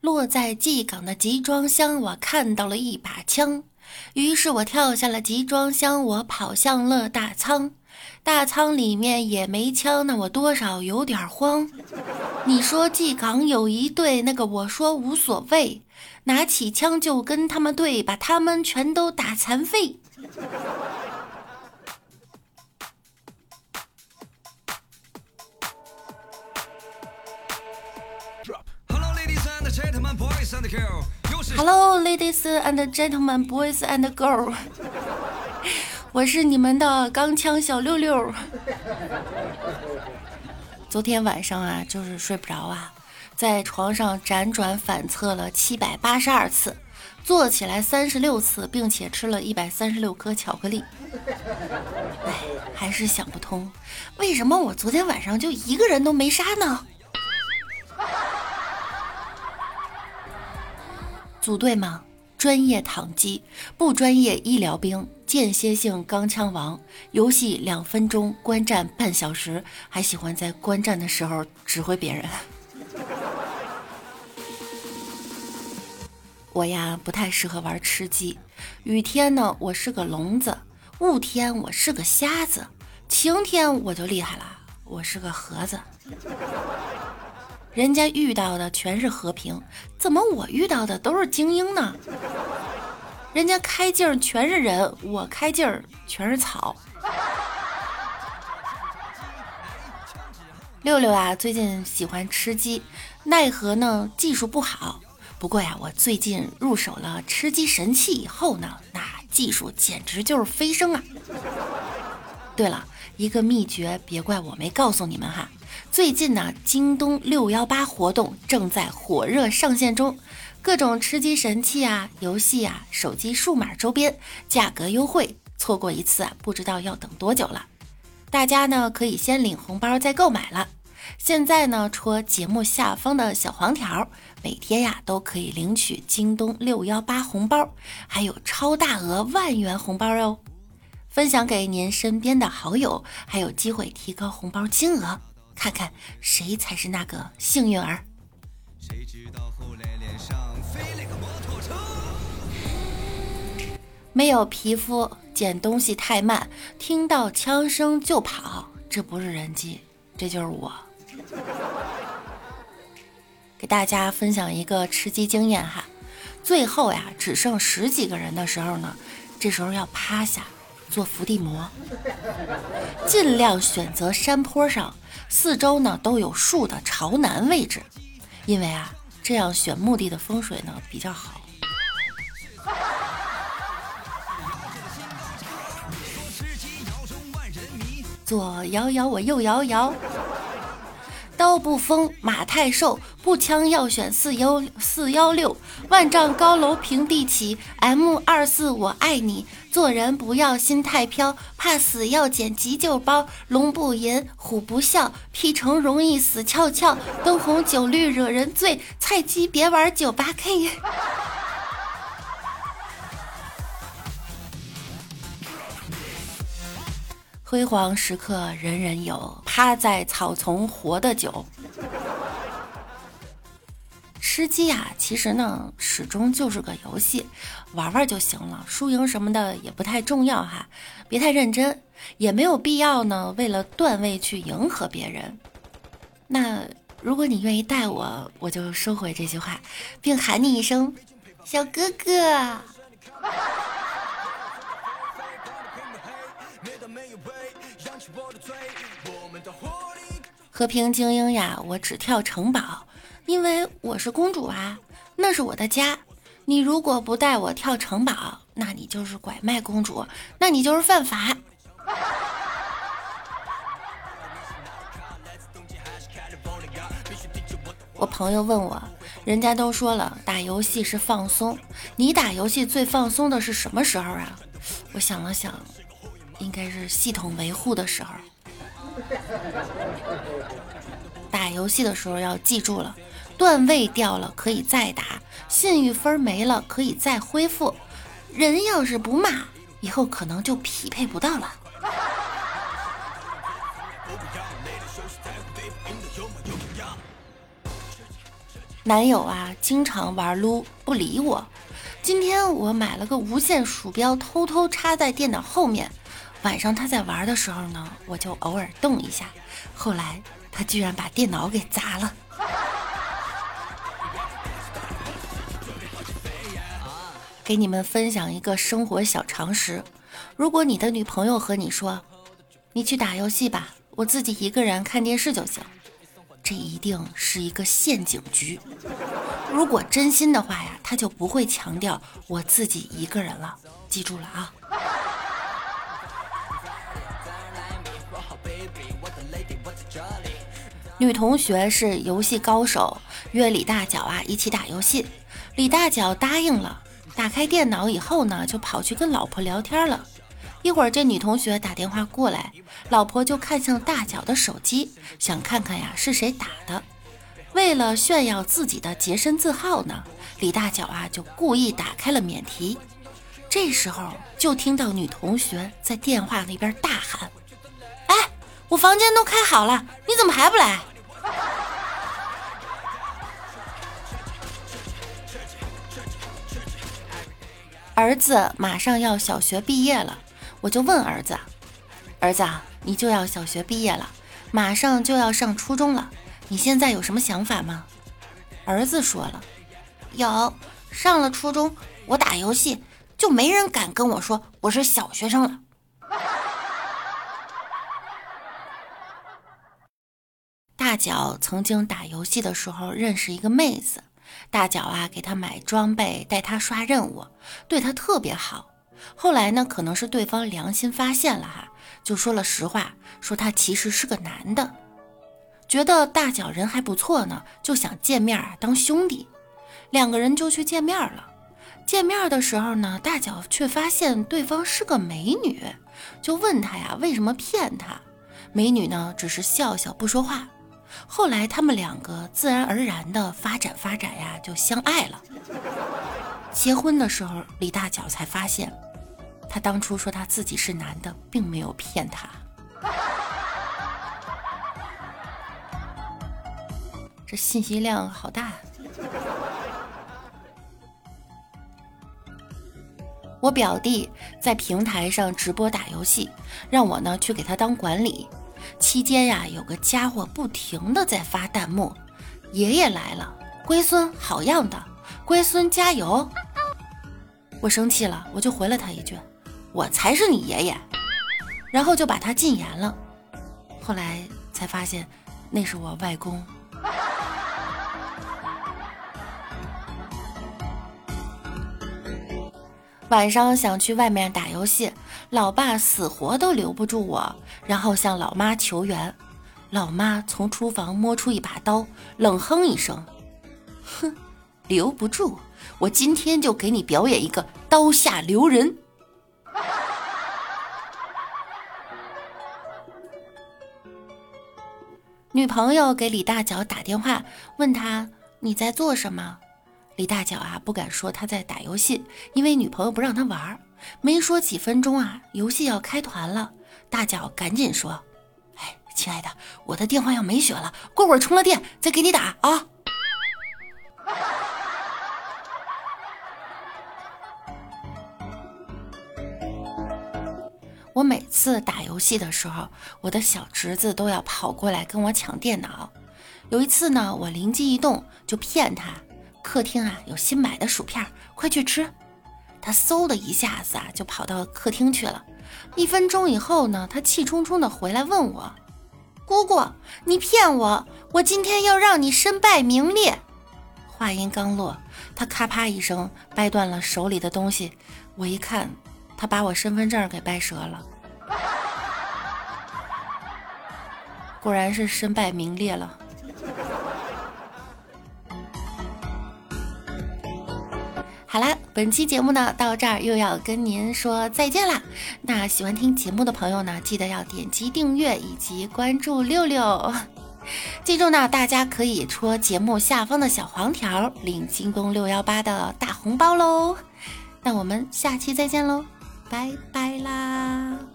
落在蓟港的集装箱，我看到了一把枪，于是我跳下了集装箱，我跑向了大仓。大仓里面也没枪，那我多少有点慌。你说蓟港有一队，那个我说无所谓，拿起枪就跟他们对，把他们全都打残废。Hello, ladies and gentlemen, boys and girls。我是你们的钢枪小六六。昨天晚上啊，就是睡不着啊，在床上辗转反侧了七百八十二次，坐起来三十六次，并且吃了一百三十六颗巧克力。哎，还是想不通，为什么我昨天晚上就一个人都没杀呢？组队吗？专业躺机，不专业医疗兵，间歇性钢枪王。游戏两分钟，观战半小时，还喜欢在观战的时候指挥别人。我呀，不太适合玩吃鸡。雨天呢，我是个聋子；雾天，我是个瞎子；晴天，我就厉害了，我是个盒子。人家遇到的全是和平，怎么我遇到的都是精英呢？人家开镜全是人，我开镜全是草。六六啊，最近喜欢吃鸡，奈何呢技术不好。不过呀，我最近入手了吃鸡神器以后呢，那技术简直就是飞升啊！对了，一个秘诀，别怪我没告诉你们哈。最近呢，京东六幺八活动正在火热上线中，各种吃鸡神器啊、游戏啊、手机数码周边，价格优惠，错过一次啊，不知道要等多久了。大家呢可以先领红包再购买了。现在呢，戳节目下方的小黄条，每天呀都可以领取京东六幺八红包，还有超大额万元红包哟！分享给您身边的好友，还有机会提高红包金额。看看谁才是那个幸运儿。谁知道后来脸上飞了个摩托车没有皮肤，捡东西太慢，听到枪声就跑，这不是人机，这就是我。给大家分享一个吃鸡经验哈，最后呀只剩十几个人的时候呢，这时候要趴下做伏地魔，尽量选择山坡上。四周呢都有树的朝南位置，因为啊，这样选墓地的风水呢比较好。左摇摇，我右摇摇。刀不锋，马太瘦，步枪要选四幺四幺六，万丈高楼平地起，M 二四我爱你，做人不要心太飘，怕死要捡急救包，龙不吟，虎不啸，劈成容易死翘翘，灯红酒绿惹人醉，菜鸡别玩九八 K。辉煌时刻人人有，趴在草丛活得久。吃鸡呀，其实呢，始终就是个游戏，玩玩就行了，输赢什么的也不太重要哈，别太认真，也没有必要呢，为了段位去迎合别人。那如果你愿意带我，我就收回这句话，并喊你一声小哥哥。和平精英呀，我只跳城堡，因为我是公主啊，那是我的家。你如果不带我跳城堡，那你就是拐卖公主，那你就是犯法。我朋友问我，人家都说了打游戏是放松，你打游戏最放松的是什么时候啊？我想了想，应该是系统维护的时候。打游戏的时候要记住了，段位掉了可以再打，信誉分没了可以再恢复。人要是不骂，以后可能就匹配不到了。男友啊，经常玩撸不理我。今天我买了个无线鼠标，偷偷插在电脑后面。晚上他在玩的时候呢，我就偶尔动一下。后来他居然把电脑给砸了。给你们分享一个生活小常识：如果你的女朋友和你说，你去打游戏吧，我自己一个人看电视就行。这一定是一个陷阱局。如果真心的话呀，他就不会强调我自己一个人了。记住了啊！女同学是游戏高手，约李大脚啊一起打游戏。李大脚答应了，打开电脑以后呢，就跑去跟老婆聊天了。一会儿，这女同学打电话过来，老婆就看向大脚的手机，想看看呀是谁打的。为了炫耀自己的洁身自好呢，李大脚啊就故意打开了免提。这时候就听到女同学在电话那边大喊：“哎，我房间都开好了，你怎么还不来？”儿子马上要小学毕业了。我就问儿子：“儿子，你就要小学毕业了，马上就要上初中了，你现在有什么想法吗？”儿子说了：“有，上了初中，我打游戏就没人敢跟我说我是小学生了。”大脚曾经打游戏的时候认识一个妹子，大脚啊给他买装备，带他刷任务，对他特别好。后来呢，可能是对方良心发现了哈，就说了实话，说他其实是个男的，觉得大脚人还不错呢，就想见面啊当兄弟，两个人就去见面了。见面的时候呢，大脚却发现对方是个美女，就问他呀为什么骗他？美女呢只是笑笑不说话。后来他们两个自然而然的发展发展呀就相爱了。结婚的时候，李大脚才发现。他当初说他自己是男的，并没有骗他。这信息量好大。我表弟在平台上直播打游戏，让我呢去给他当管理。期间呀，有个家伙不停的在发弹幕：“爷爷来了，龟孙好样的，龟孙加油。”我生气了，我就回了他一句。我才是你爷爷，然后就把他禁言了。后来才发现，那是我外公。晚上想去外面打游戏，老爸死活都留不住我，然后向老妈求援。老妈从厨房摸出一把刀，冷哼一声：“哼，留不住，我今天就给你表演一个刀下留人。”女朋友给李大脚打电话，问他你在做什么？李大脚啊不敢说他在打游戏，因为女朋友不让他玩。没说几分钟啊，游戏要开团了，大脚赶紧说：“哎，亲爱的，我的电话要没血了，过会儿充了电再给你打啊。”我每次打游戏的时候，我的小侄子都要跑过来跟我抢电脑。有一次呢，我灵机一动，就骗他，客厅啊有新买的薯片，快去吃。他嗖的一下子啊就跑到客厅去了。一分钟以后呢，他气冲冲的回来问我：“姑姑，你骗我，我今天要让你身败名裂。”话音刚落，他咔啪一声掰断了手里的东西。我一看。他把我身份证给掰折了，果然是身败名裂了。本期节目呢到这儿又要跟您说再见啦。那喜欢听节目的朋友呢，记得要点击订阅以及关注六六。记住呢，大家可以戳节目下方的小黄条领京东六幺八的大红包喽。那我们下期再见喽。拜拜啦。